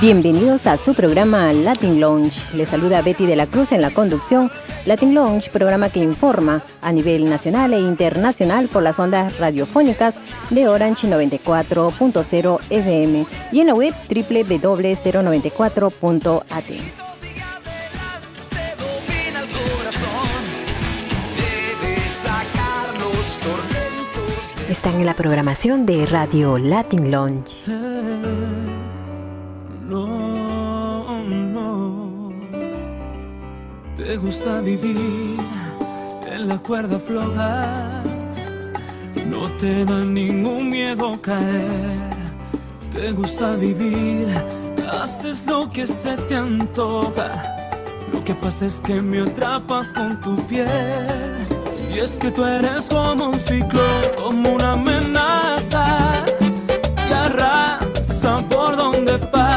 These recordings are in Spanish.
Bienvenidos a su programa Latin Lounge. Les saluda Betty de la Cruz en la conducción. Latin Lounge, programa que informa a nivel nacional e internacional por las ondas radiofónicas de Orange 94.0 FM y en la web www.094.at. Están en la programación de Radio Latin Lounge. Te gusta vivir en la cuerda floja. No te da ningún miedo caer. Te gusta vivir, haces lo que se te antoja. Lo que pasa es que me atrapas con tu piel. Y es que tú eres como un ciclón, como una amenaza arrasa por donde pasa.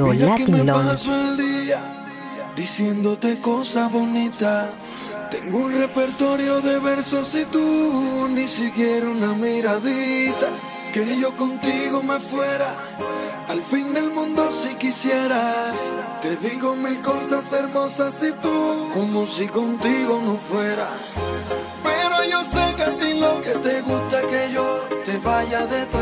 Radio Mira que me Paso el día diciéndote cosas bonitas. Tengo un repertorio de versos y tú ni siquiera una miradita. Que yo contigo me fuera al fin del mundo si quisieras. Te digo mil cosas hermosas y tú como si contigo no fuera. Pero yo sé que a ti lo que te gusta es que yo te vaya detrás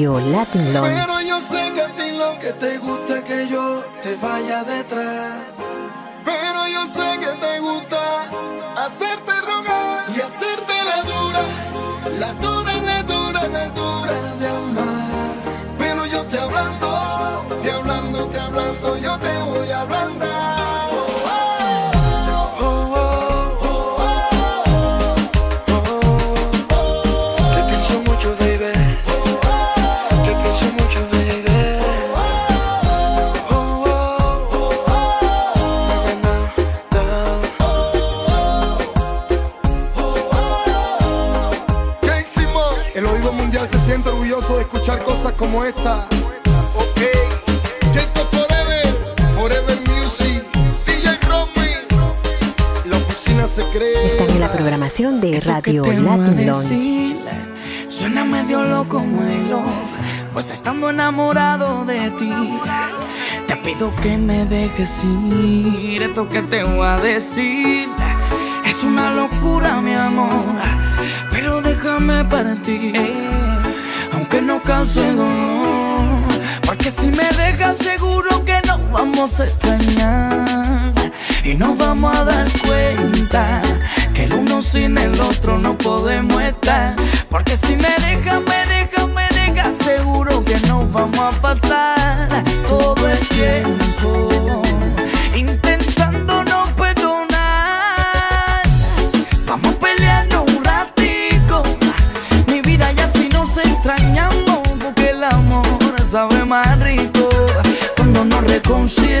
Radio Latin Lounge. Se siente orgulloso de escuchar cosas como esta. Ok. Jacob Forever. Forever Music. DJ Romy. La oficina secreta. Están en la programación de Radio Latin Suena medio loco, my love. Pues estando enamorado de ti. Te pido que me dejes ir. Esto que te voy a decir. Es una locura, mi amor. Pero déjame para ti. Hey que no cause dolor. Porque si me dejas seguro que nos vamos a extrañar. Y nos vamos a dar cuenta que el uno sin el otro no podemos estar. Porque si me dejas, me dejas, me dejas, seguro que nos vamos a pasar todo el tiempo 恭喜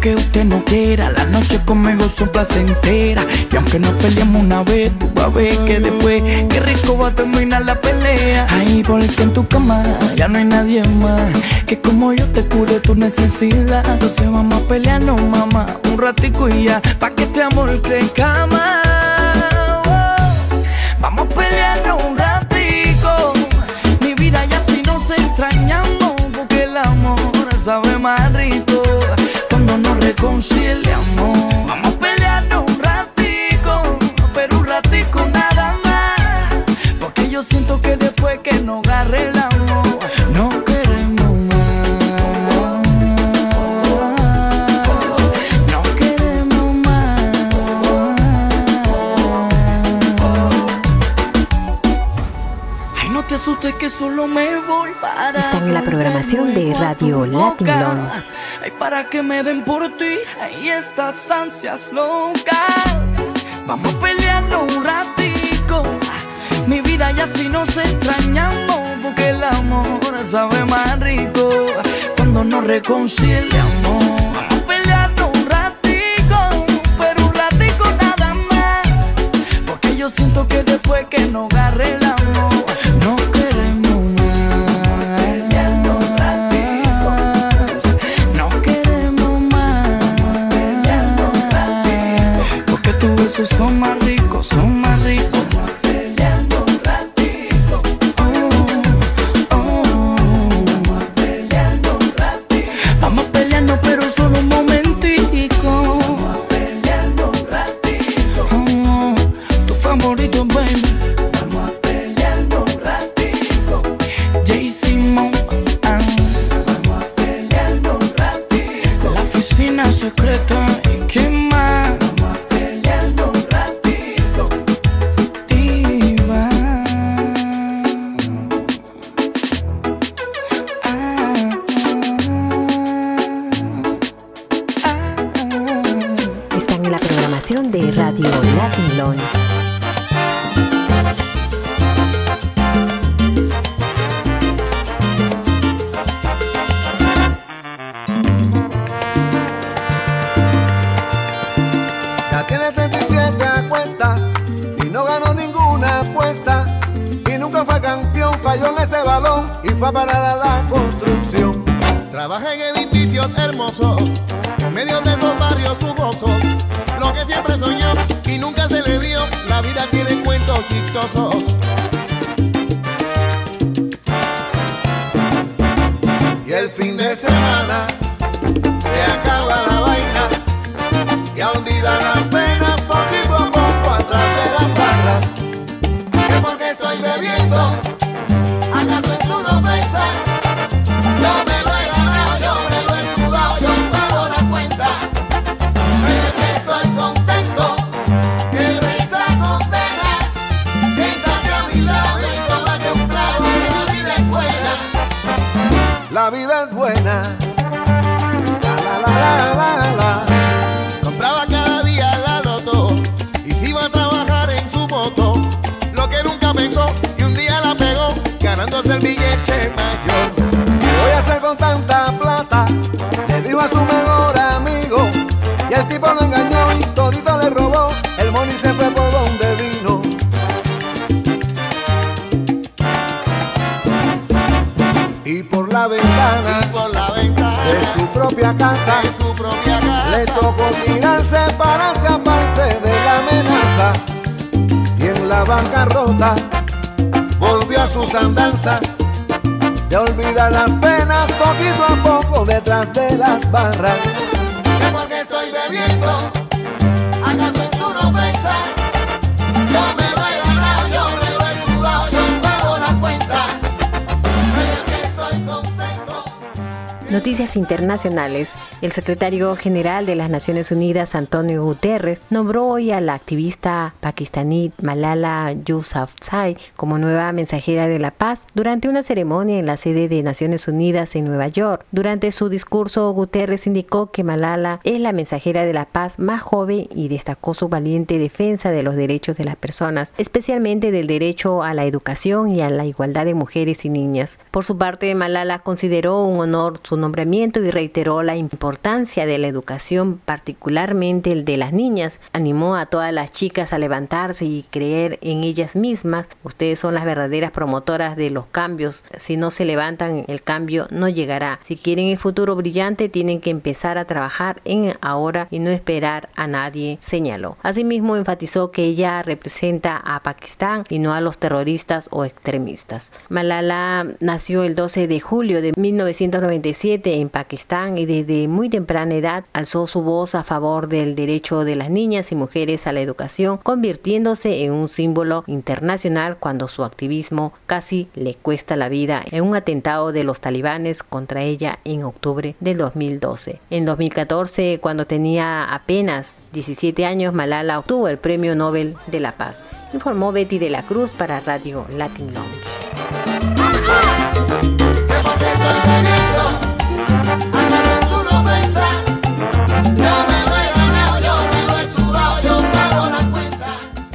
aunque usted no quiera, la noche conmigo son placentera. Y aunque no peleemos una vez, tú vas a ver que después, qué rico va a terminar la pelea. Ay, porque en tu cama ya no hay nadie más que como yo te cure tu necesidad. Entonces vamos a pelearnos, mamá, un ratico y ya, pa' que este amor crezca más. Vamos a pelearnos un ratico, mi vida ya si nos extrañamos, porque el amor sabe más cuando nos reconciliamos. Vamos a pelearnos un ratico, pero un ratico nada más, porque yo siento que después que nos agarre el amor, no queremos más. No queremos más. Ay, no te asustes que solo me voy para. Están en la programación de Radio Latin boca. Para que me den por ti. Ay, estas ansias locas. Vamos peleando un ratico. Mi vida ya si nos extrañamos. Porque el amor sabe más rico. Cuando nos reconciliamos. Vamos peleando un ratico. Pero un ratico nada más. Porque yo siento que después que nos agarre el son más ricos, son más ricos. Peleando un ratito. Oh, oh. Peleando un ratito. Vamos peleando pero solo un momentico. Peleando un ratito. Oh, tu favorito, baby. Vamos a peleando un ratito. Jay Simon. ah. Vamos a peleando un ratito. La oficina secreta casa, su propia casa, le tocó tirarse para escaparse de la amenaza. Y en la bancarrota volvió a sus andanzas, de olvidar las penas poquito a poco detrás de las barras. Que porque estoy bebiendo, Noticias internacionales. El secretario general de las Naciones Unidas, Antonio Guterres, nombró hoy a la activista pakistaní Malala Yousafzai como nueva mensajera de la paz durante una ceremonia en la sede de Naciones Unidas en Nueva York. Durante su discurso, Guterres indicó que Malala es la mensajera de la paz más joven y destacó su valiente defensa de los derechos de las personas, especialmente del derecho a la educación y a la igualdad de mujeres y niñas. Por su parte, Malala consideró un honor su y reiteró la importancia de la educación, particularmente el de las niñas. Animó a todas las chicas a levantarse y creer en ellas mismas. Ustedes son las verdaderas promotoras de los cambios. Si no se levantan, el cambio no llegará. Si quieren el futuro brillante, tienen que empezar a trabajar en ahora y no esperar a nadie, señaló. Asimismo, enfatizó que ella representa a Pakistán y no a los terroristas o extremistas. Malala nació el 12 de julio de 1997 en Pakistán y desde muy temprana edad alzó su voz a favor del derecho de las niñas y mujeres a la educación, convirtiéndose en un símbolo internacional cuando su activismo casi le cuesta la vida en un atentado de los talibanes contra ella en octubre del 2012. En 2014, cuando tenía apenas 17 años, Malala obtuvo el Premio Nobel de la Paz, informó Betty de la Cruz para Radio Latin Lounge. Thank you.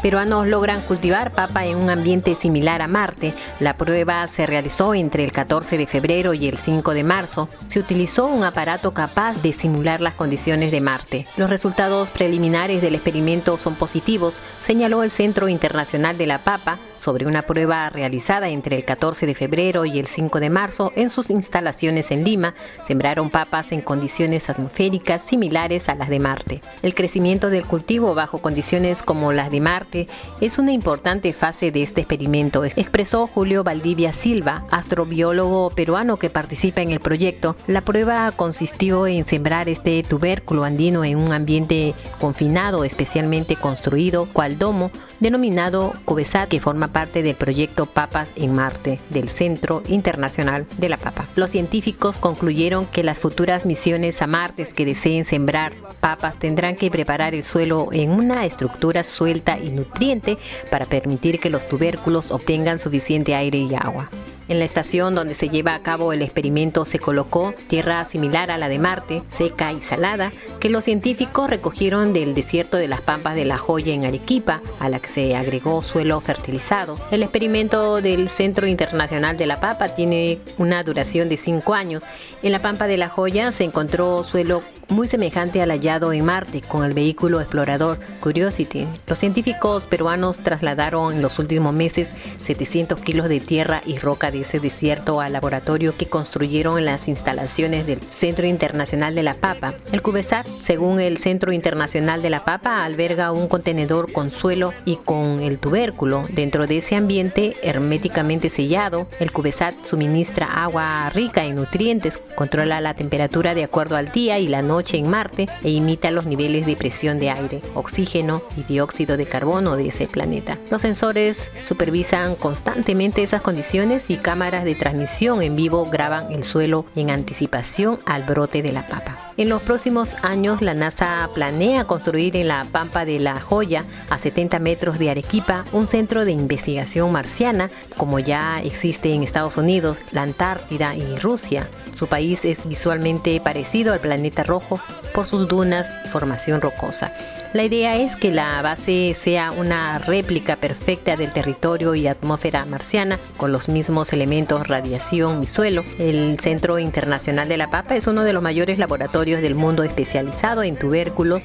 Peruanos logran cultivar papa en un ambiente similar a Marte. La prueba se realizó entre el 14 de febrero y el 5 de marzo. Se utilizó un aparato capaz de simular las condiciones de Marte. Los resultados preliminares del experimento son positivos, señaló el Centro Internacional de la Papa sobre una prueba realizada entre el 14 de febrero y el 5 de marzo en sus instalaciones en Lima. Sembraron papas en condiciones atmosféricas similares a las de Marte. El crecimiento del cultivo bajo condiciones como las de Marte es una importante fase de este experimento, expresó Julio Valdivia Silva, astrobiólogo peruano que participa en el proyecto. La prueba consistió en sembrar este tubérculo andino en un ambiente confinado, especialmente construido cual domo, denominado CUBESAT, que forma parte del proyecto Papas en Marte del Centro Internacional de la Papa. Los científicos concluyeron que las futuras misiones a Marte que deseen sembrar papas tendrán que preparar el suelo en una estructura suelta y nutriente para permitir que los tubérculos obtengan suficiente aire y agua. En la estación donde se lleva a cabo el experimento se colocó tierra similar a la de Marte, seca y salada, que los científicos recogieron del desierto de las Pampas de la Joya en Arequipa, a la que se agregó suelo fertilizado. El experimento del Centro Internacional de la Papa tiene una duración de cinco años. En la Pampa de la Joya se encontró suelo muy semejante al hallado en Marte con el vehículo explorador Curiosity. Los científicos peruanos trasladaron en los últimos meses 700 kilos de tierra y roca de ese desierto al laboratorio que construyeron en las instalaciones del Centro Internacional de la Papa. El CubeSat, según el Centro Internacional de la Papa, alberga un contenedor con suelo y con el tubérculo. Dentro de ese ambiente herméticamente sellado, el CubeSat suministra agua rica en nutrientes, controla la temperatura de acuerdo al día y la noche en Marte e imita los niveles de presión de aire, oxígeno y dióxido de carbono de ese planeta. Los sensores supervisan constantemente esas condiciones y cámaras de transmisión en vivo graban el suelo en anticipación al brote de la papa. En los próximos años, la NASA planea construir en la Pampa de la Joya, a 70 metros de Arequipa, un centro de investigación marciana, como ya existe en Estados Unidos, la Antártida y Rusia. Su país es visualmente parecido al planeta rojo por sus dunas y formación rocosa. La idea es que la base sea una réplica perfecta del territorio y atmósfera marciana, con los mismos elementos radiación y suelo. El Centro Internacional de la Papa es uno de los mayores laboratorios del mundo especializado en tubérculos.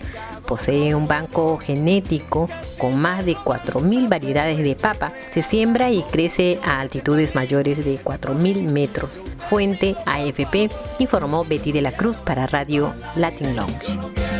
Posee un banco genético con más de 4.000 variedades de papa. Se siembra y crece a altitudes mayores de 4.000 metros. Fuente AFP, informó Betty de la Cruz para Radio Latin Lounge.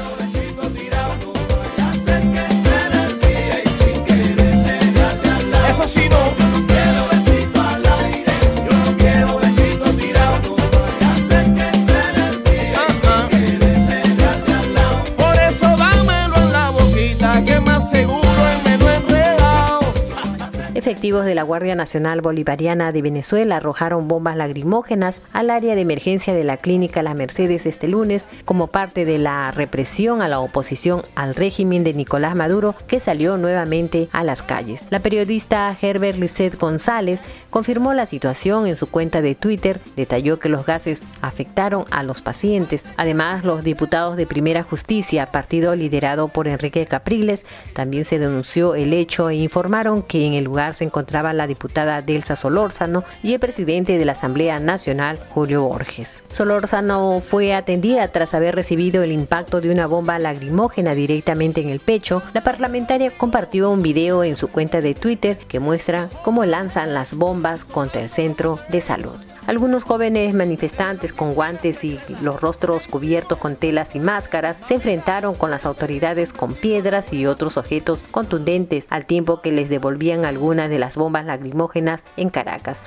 Efectivos de la Guardia Nacional Bolivariana de Venezuela arrojaron bombas lagrimógenas al área de emergencia de la clínica Las Mercedes este lunes como parte de la represión a la oposición al régimen de Nicolás Maduro que salió nuevamente a las calles. La periodista Herbert Lisset González confirmó la situación en su cuenta de Twitter, detalló que los gases afectaron a los pacientes. Además, los diputados de Primera Justicia, partido liderado por Enrique Capriles, también se denunció el hecho e informaron que en el lugar se encontraba la diputada Delsa Solórzano y el presidente de la Asamblea Nacional, Julio Borges. Solórzano fue atendida tras haber recibido el impacto de una bomba lagrimógena directamente en el pecho. La parlamentaria compartió un video en su cuenta de Twitter que muestra cómo lanzan las bombas contra el centro de salud. Algunos jóvenes manifestantes con guantes y los rostros cubiertos con telas y máscaras se enfrentaron con las autoridades con piedras y otros objetos contundentes al tiempo que les devolvían algunas de las bombas lacrimógenas en Caracas.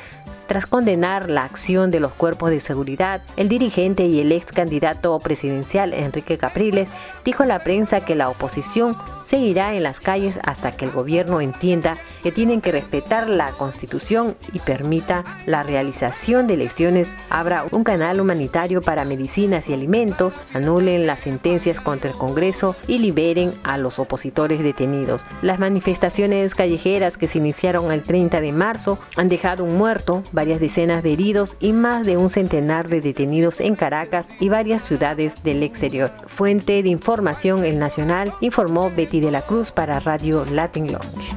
Tras condenar la acción de los cuerpos de seguridad, el dirigente y el ex candidato presidencial Enrique Capriles dijo a la prensa que la oposición seguirá en las calles hasta que el gobierno entienda que tienen que respetar la constitución y permita la realización de elecciones, abra un canal humanitario para medicinas y alimentos, anulen las sentencias contra el Congreso y liberen a los opositores detenidos. Las manifestaciones callejeras que se iniciaron el 30 de marzo han dejado un muerto, varias decenas de heridos y más de un centenar de detenidos en Caracas y varias ciudades del exterior. Fuente de información El Nacional informó Betty de la Cruz para Radio Latin Lounge.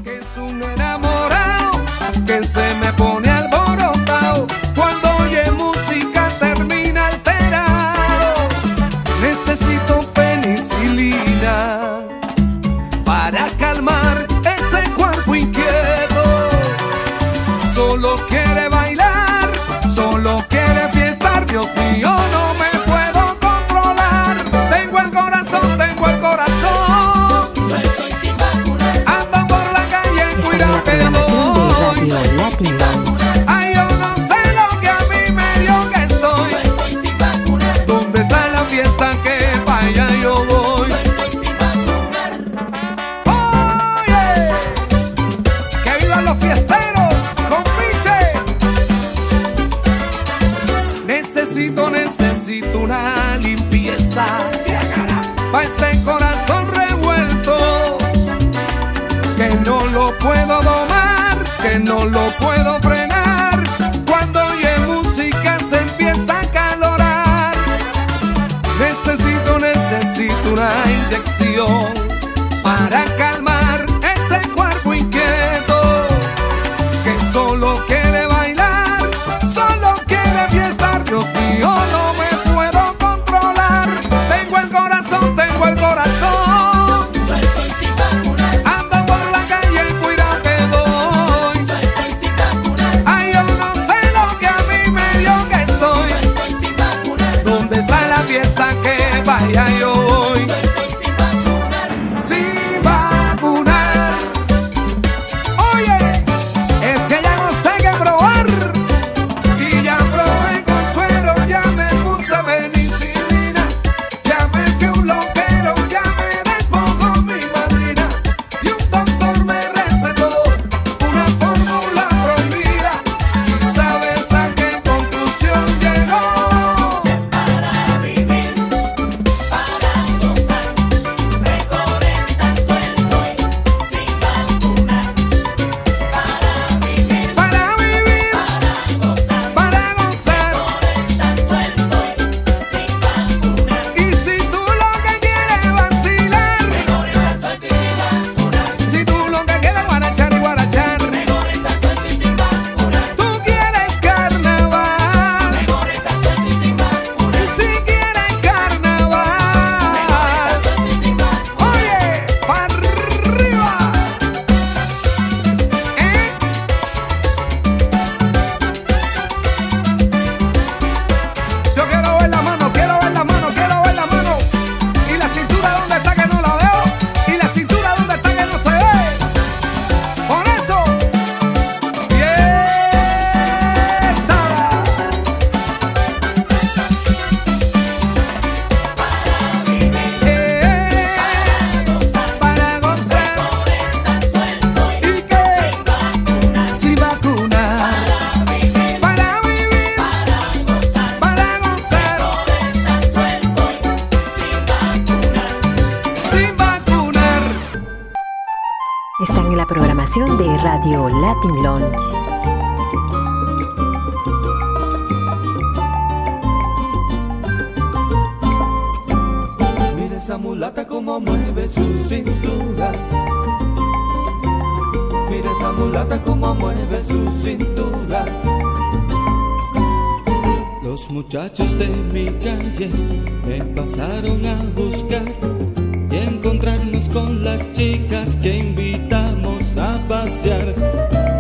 Inyección para de Radio Latin Lounge. Mira esa mulata como mueve su cintura. Mira esa mulata como mueve su cintura. Los muchachos de mi calle me pasaron a buscar y encontrarnos con las chicas que invitamos pasear.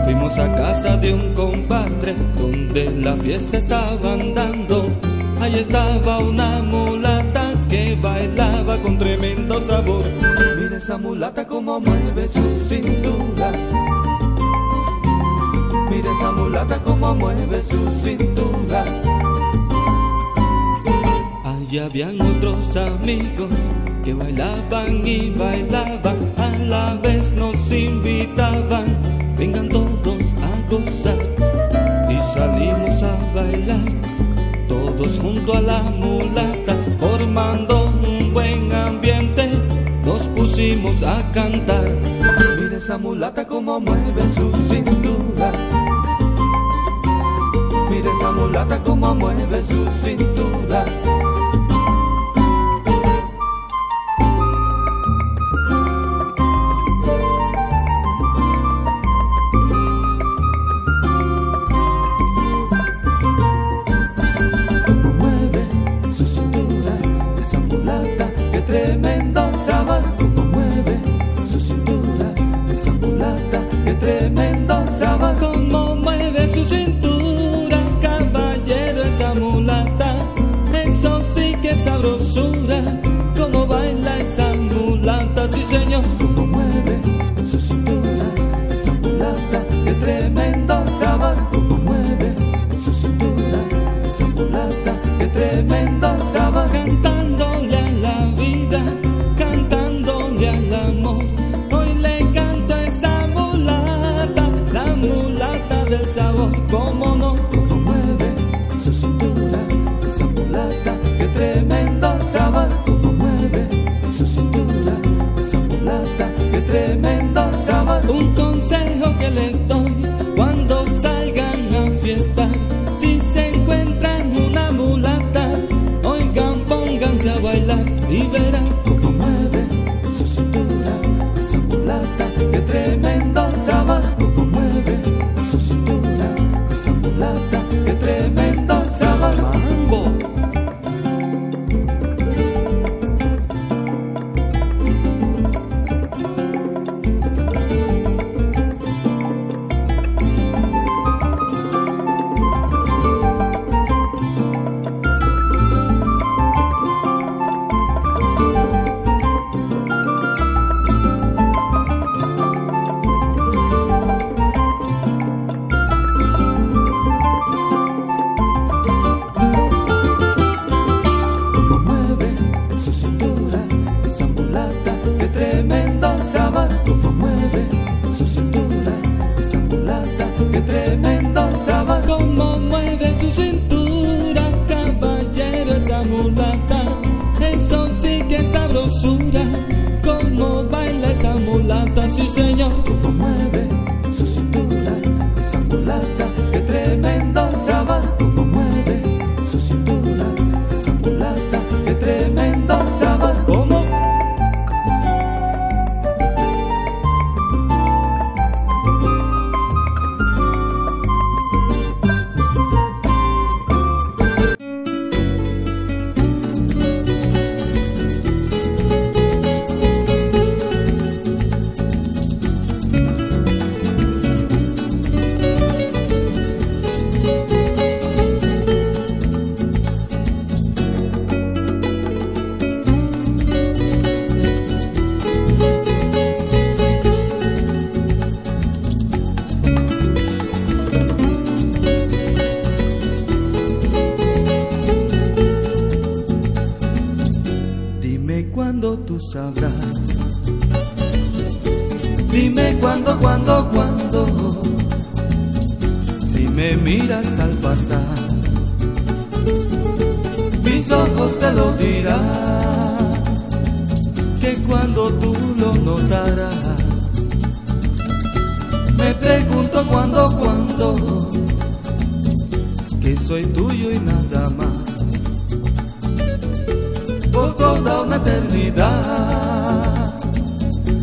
Fuimos a casa de un compadre donde la fiesta estaba andando. Ahí estaba una mulata que bailaba con tremendo sabor. Mira esa mulata como mueve su cintura. Mira esa mulata como mueve su cintura. Allí habían otros amigos que bailaban y bailaban, a la vez nos invitaban, vengan todos a gozar y salimos a bailar, todos junto a la mulata, formando un buen ambiente, nos pusimos a cantar. Mira esa mulata como mueve su cintura. Mira esa mulata como mueve su cintura.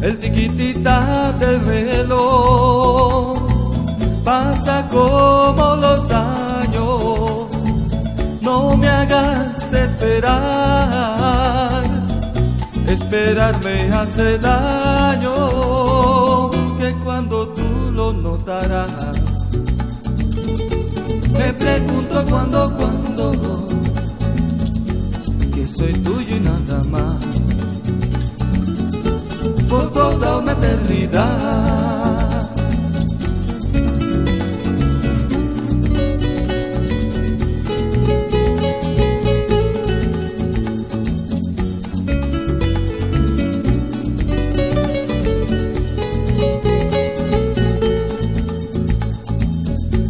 el tiquitita del reloj pasa como los años, no me hagas esperar, esperarme hace daño, que cuando tú lo notarás, me pregunto cuando, cuando, que soy tuyo. Toda una eternidad.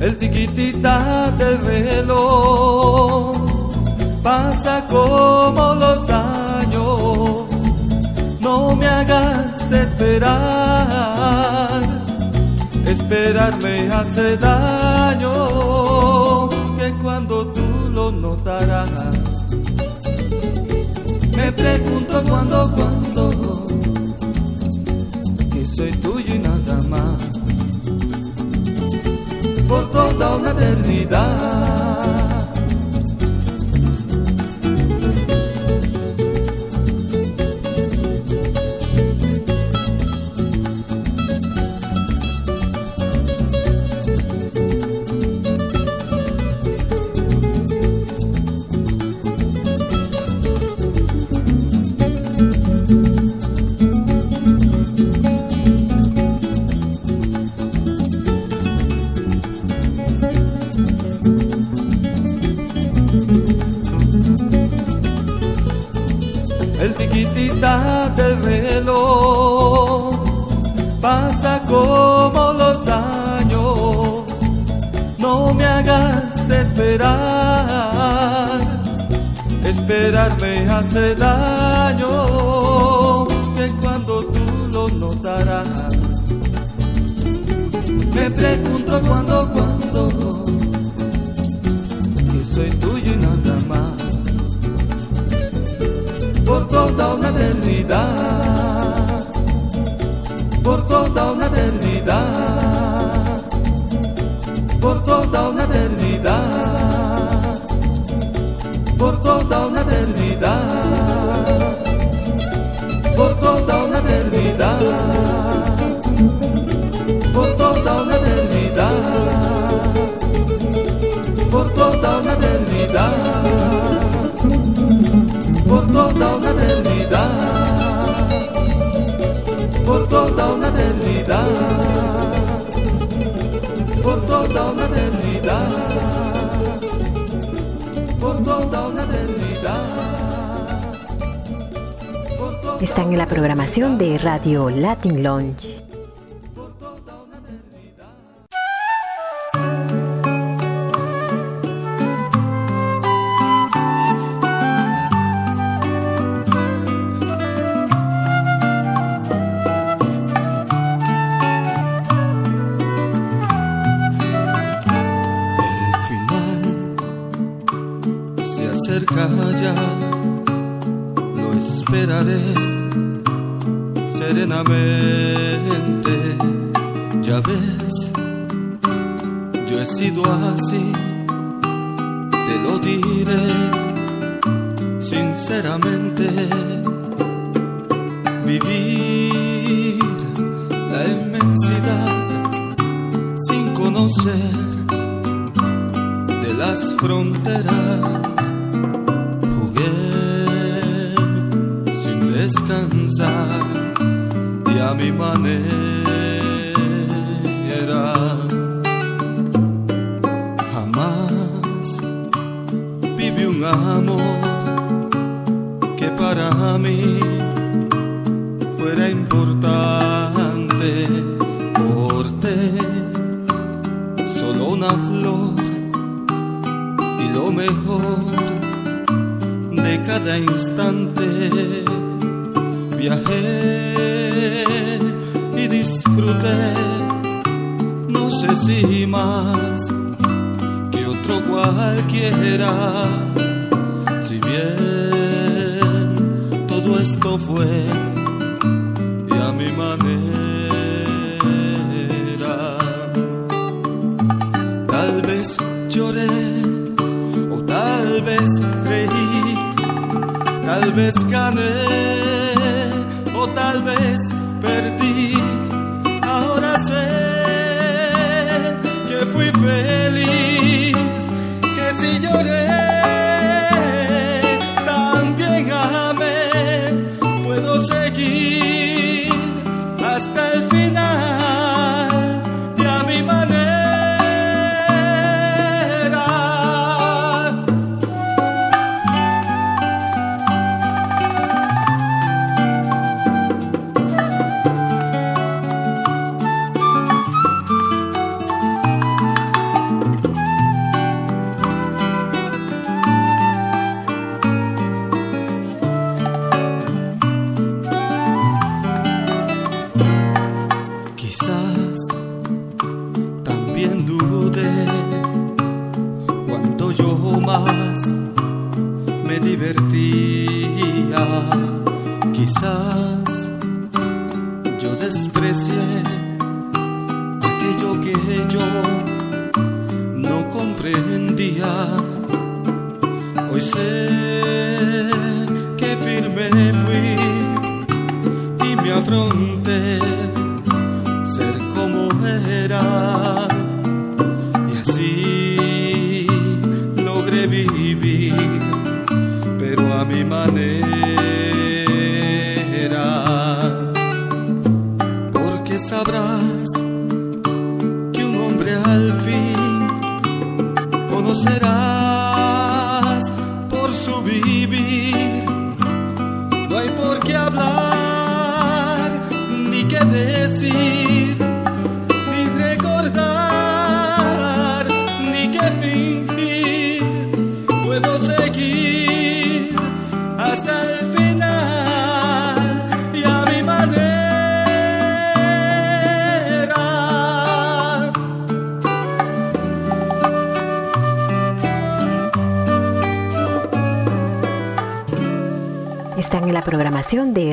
El tiquitita del reloj pasa como los esperar, esperar me hace daño, que cuando tú lo notarás. Me pregunto cuándo, cuándo, que soy tuyo y nada más por toda una eternidad. Esperar hace daño, que cuando tú lo notarás. Me pregunto cuándo, cuándo, que soy tuyo y nada más por toda una eternidad, por toda una eternidad, por toda una eternidad, por toda una eternidad, por toda una eternidad, por toda una eternidad, por toda una eternidad. Por toda una eternidad, por toda una eternidad, por toda una eternidad, Están en la programación de Radio Latin Lounge. Ya, lo esperaré serenamente. Ya ves, yo he sido así, te lo diré sinceramente. Vivir la inmensidad sin conocer de las fronteras. A mi manera.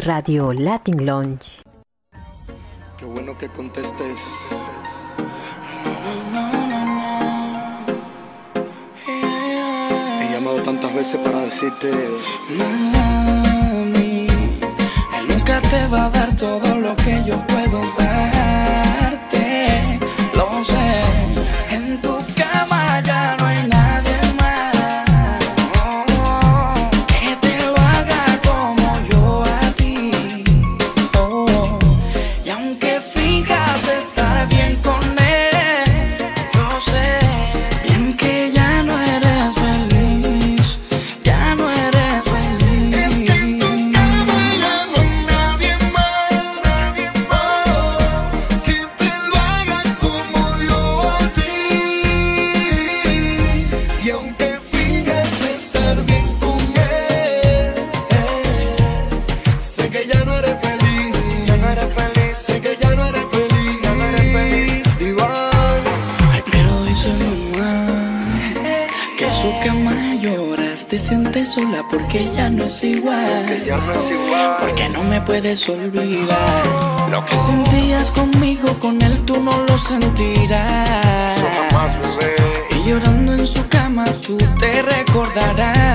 Radio Latin Lounge. Qué bueno que contestes. He llamado tantas veces para decirte, mami, él nunca te va a dar todo lo que yo puedo dar. olvidar. Lo que sentías conmigo, con él tú no lo sentirás. Y llorando en su cama tú te recordarás.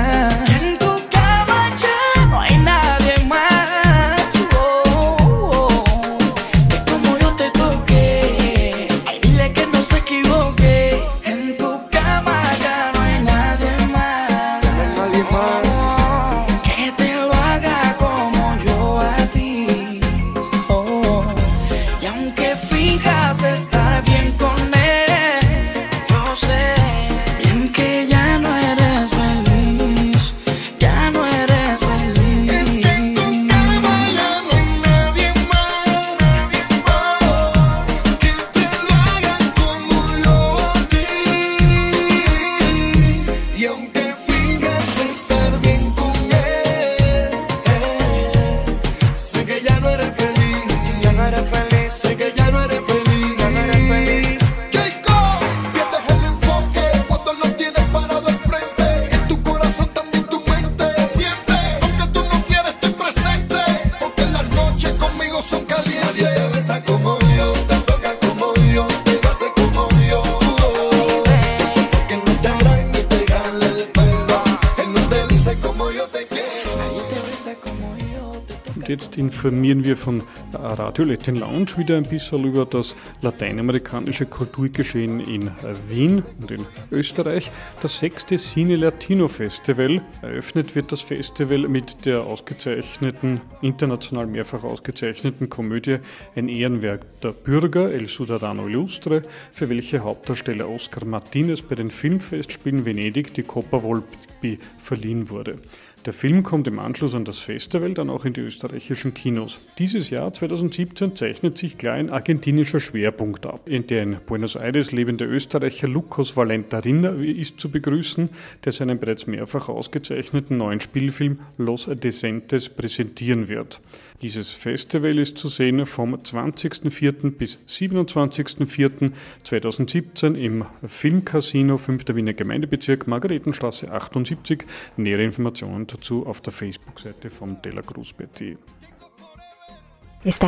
Informieren wir von Radio Latin Lounge wieder ein bisschen über das lateinamerikanische Kulturgeschehen in Wien und in Österreich. Das sechste Cine Latino Festival. Eröffnet wird das Festival mit der ausgezeichneten, international mehrfach ausgezeichneten Komödie Ein Ehrenwerk der Bürger, El Ciudadano Illustre, für welche Hauptdarsteller Oscar Martinez bei den Filmfestspielen Venedig die Coppa Volpi verliehen wurde. Der Film kommt im Anschluss an das Festival dann auch in die österreichischen Kinos. Dieses Jahr 2017 zeichnet sich klar ein argentinischer Schwerpunkt ab, in der in Buenos Aires lebende Österreicher Lucas Valentarinna ist zu begrüßen, der seinen bereits mehrfach ausgezeichneten neuen Spielfilm Los Decentes präsentieren wird. Dieses Festival ist zu sehen vom 20.04. bis 27.04.2017 im Filmcasino 5. Wiener Gemeindebezirk Margaretenstraße 78. Nähere Informationen dazu auf der Facebook-Seite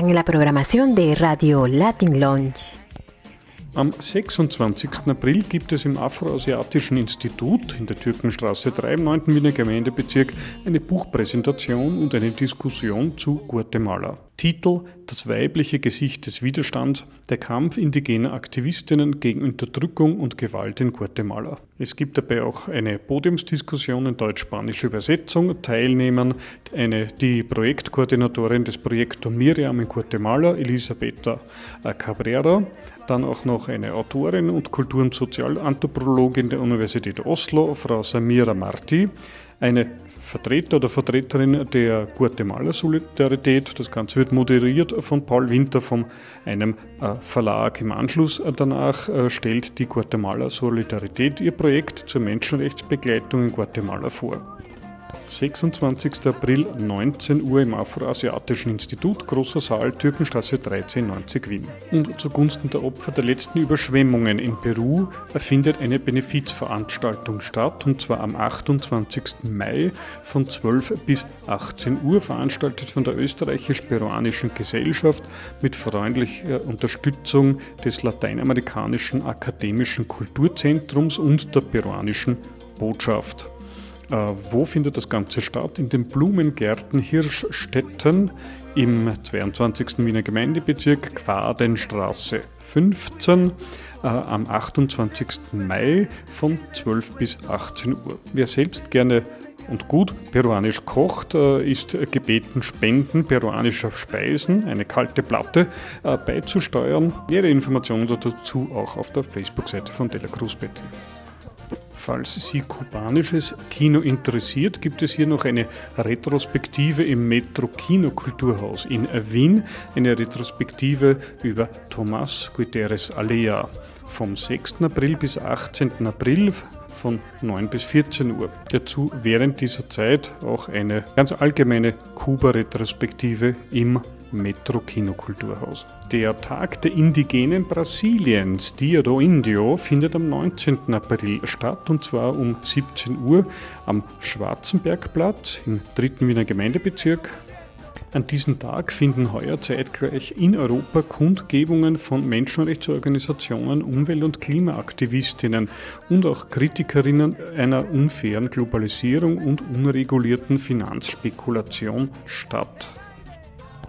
en la programación de Radio Latin Lounge. Am 26. April gibt es im Afroasiatischen Institut in der Türkenstraße 3 im 9. Wiener Gemeindebezirk eine Buchpräsentation und eine Diskussion zu Guatemala. Titel Das weibliche Gesicht des Widerstands, der Kampf indigener Aktivistinnen gegen Unterdrückung und Gewalt in Guatemala. Es gibt dabei auch eine Podiumsdiskussion in deutsch-spanischer Übersetzung. Teilnehmern eine, die Projektkoordinatorin des Projekts Miriam in Guatemala, Elisabetta Cabrera, dann auch noch eine Autorin und Kultur- und Sozialanthropologin der Universität Oslo, Frau Samira Marti, eine Vertreter oder Vertreterin der Guatemala Solidarität. Das Ganze wird moderiert von Paul Winter von einem äh, Verlag. Im Anschluss danach äh, stellt die Guatemala Solidarität ihr Projekt zur Menschenrechtsbegleitung in Guatemala vor. 26. April, 19 Uhr im Afroasiatischen Institut, Großer Saal, Türkenstraße 1390 Wien. Und zugunsten der Opfer der letzten Überschwemmungen in Peru findet eine Benefizveranstaltung statt, und zwar am 28. Mai von 12 bis 18 Uhr, veranstaltet von der österreichisch-peruanischen Gesellschaft mit freundlicher Unterstützung des Lateinamerikanischen Akademischen Kulturzentrums und der peruanischen Botschaft. Äh, wo findet das Ganze statt? In den Blumengärten Hirschstetten im 22. Wiener Gemeindebezirk Quadenstraße 15 äh, am 28. Mai von 12 bis 18 Uhr. Wer selbst gerne und gut peruanisch kocht, äh, ist gebeten, Spenden peruanischer Speisen, eine kalte Platte, äh, beizusteuern. Nähere Informationen dazu auch auf der Facebook-Seite von Della Cruz Betty. Falls Sie kubanisches Kino interessiert, gibt es hier noch eine Retrospektive im Metro Kino Kulturhaus in Wien, eine Retrospektive über Tomás Guterres Alea vom 6. April bis 18. April von 9 bis 14 Uhr. Dazu während dieser Zeit auch eine ganz allgemeine Kuba-Retrospektive im Metro Kinokulturhaus. Der Tag der Indigenen Brasiliens, Dia do Indio, findet am 19. April statt und zwar um 17 Uhr am Schwarzenbergplatz im 3. Wiener Gemeindebezirk. An diesem Tag finden heuer zeitgleich in Europa Kundgebungen von Menschenrechtsorganisationen, Umwelt- und Klimaaktivistinnen und auch Kritikerinnen einer unfairen Globalisierung und unregulierten Finanzspekulation statt.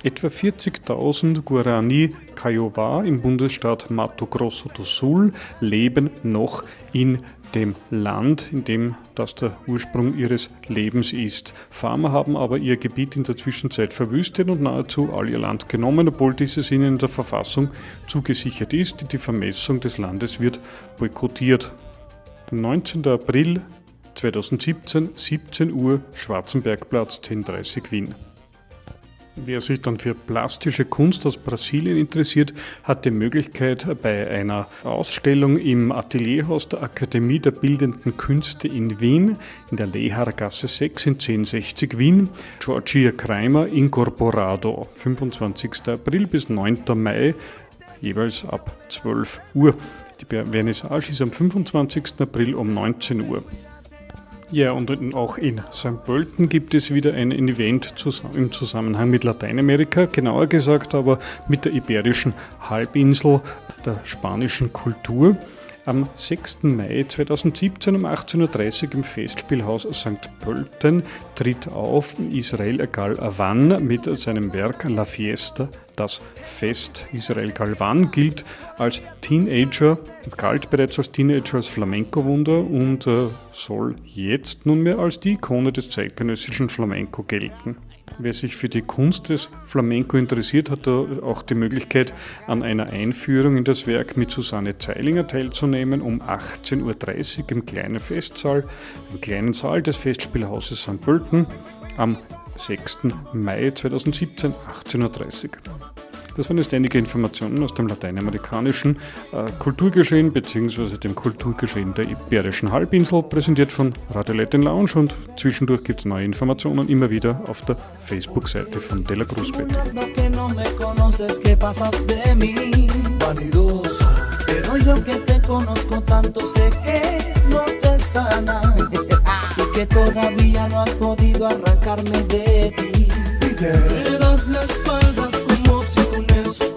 Etwa 40.000 Guarani Kiowa im Bundesstaat Mato Grosso do Sul leben noch in dem Land, in dem das der Ursprung ihres Lebens ist. Farmer haben aber ihr Gebiet in der Zwischenzeit verwüstet und nahezu all ihr Land genommen, obwohl dieses ihnen in der Verfassung zugesichert ist. Die Vermessung des Landes wird boykottiert. 19. April 2017, 17 Uhr, Schwarzenbergplatz, 1030 Wien. Wer sich dann für plastische Kunst aus Brasilien interessiert, hat die Möglichkeit, bei einer Ausstellung im Atelierhaus der Akademie der Bildenden Künste in Wien, in der Lehargasse 6 in 1060 Wien, Georgia Kreimer Incorporado, 25. April bis 9. Mai, jeweils ab 12 Uhr. Die Vernissage ist am 25. April um 19 Uhr. Ja, und auch in St. Pölten gibt es wieder ein Event im Zusammenhang mit Lateinamerika, genauer gesagt aber mit der iberischen Halbinsel, der spanischen Kultur. Am 6. Mai 2017 um 18.30 Uhr im Festspielhaus St. Pölten tritt auf Israel Gal Awan mit seinem Werk La Fiesta das Fest. Israel Galvan gilt als Teenager, galt bereits als Teenager als Flamenco-Wunder und äh, soll jetzt nunmehr als die Ikone des zeitgenössischen Flamenco gelten. Wer sich für die Kunst des Flamenco interessiert, hat auch die Möglichkeit, an einer Einführung in das Werk mit Susanne Zeilinger teilzunehmen um 18.30 Uhr im kleinen Festsaal, im kleinen Saal des Festspielhauses St. Pölten. Am 6. Mai 2017, 18.30 Uhr. Das waren jetzt einige Informationen aus dem lateinamerikanischen äh, Kulturgeschehen bzw. dem Kulturgeschehen der Iberischen Halbinsel, präsentiert von Radio Latin Lounge und zwischendurch gibt es neue Informationen immer wieder auf der Facebook-Seite von Della Cruzbet. que todavía no has podido arrancarme de ti. Y te das la espalda como si con eso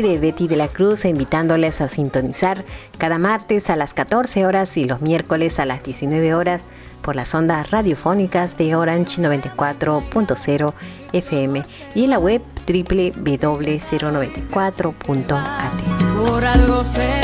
despide Betty de la Cruz invitándoles a sintonizar cada martes a las 14 horas y los miércoles a las 19 horas por las ondas radiofónicas de Orange 94.0 FM y en la web www.094.at.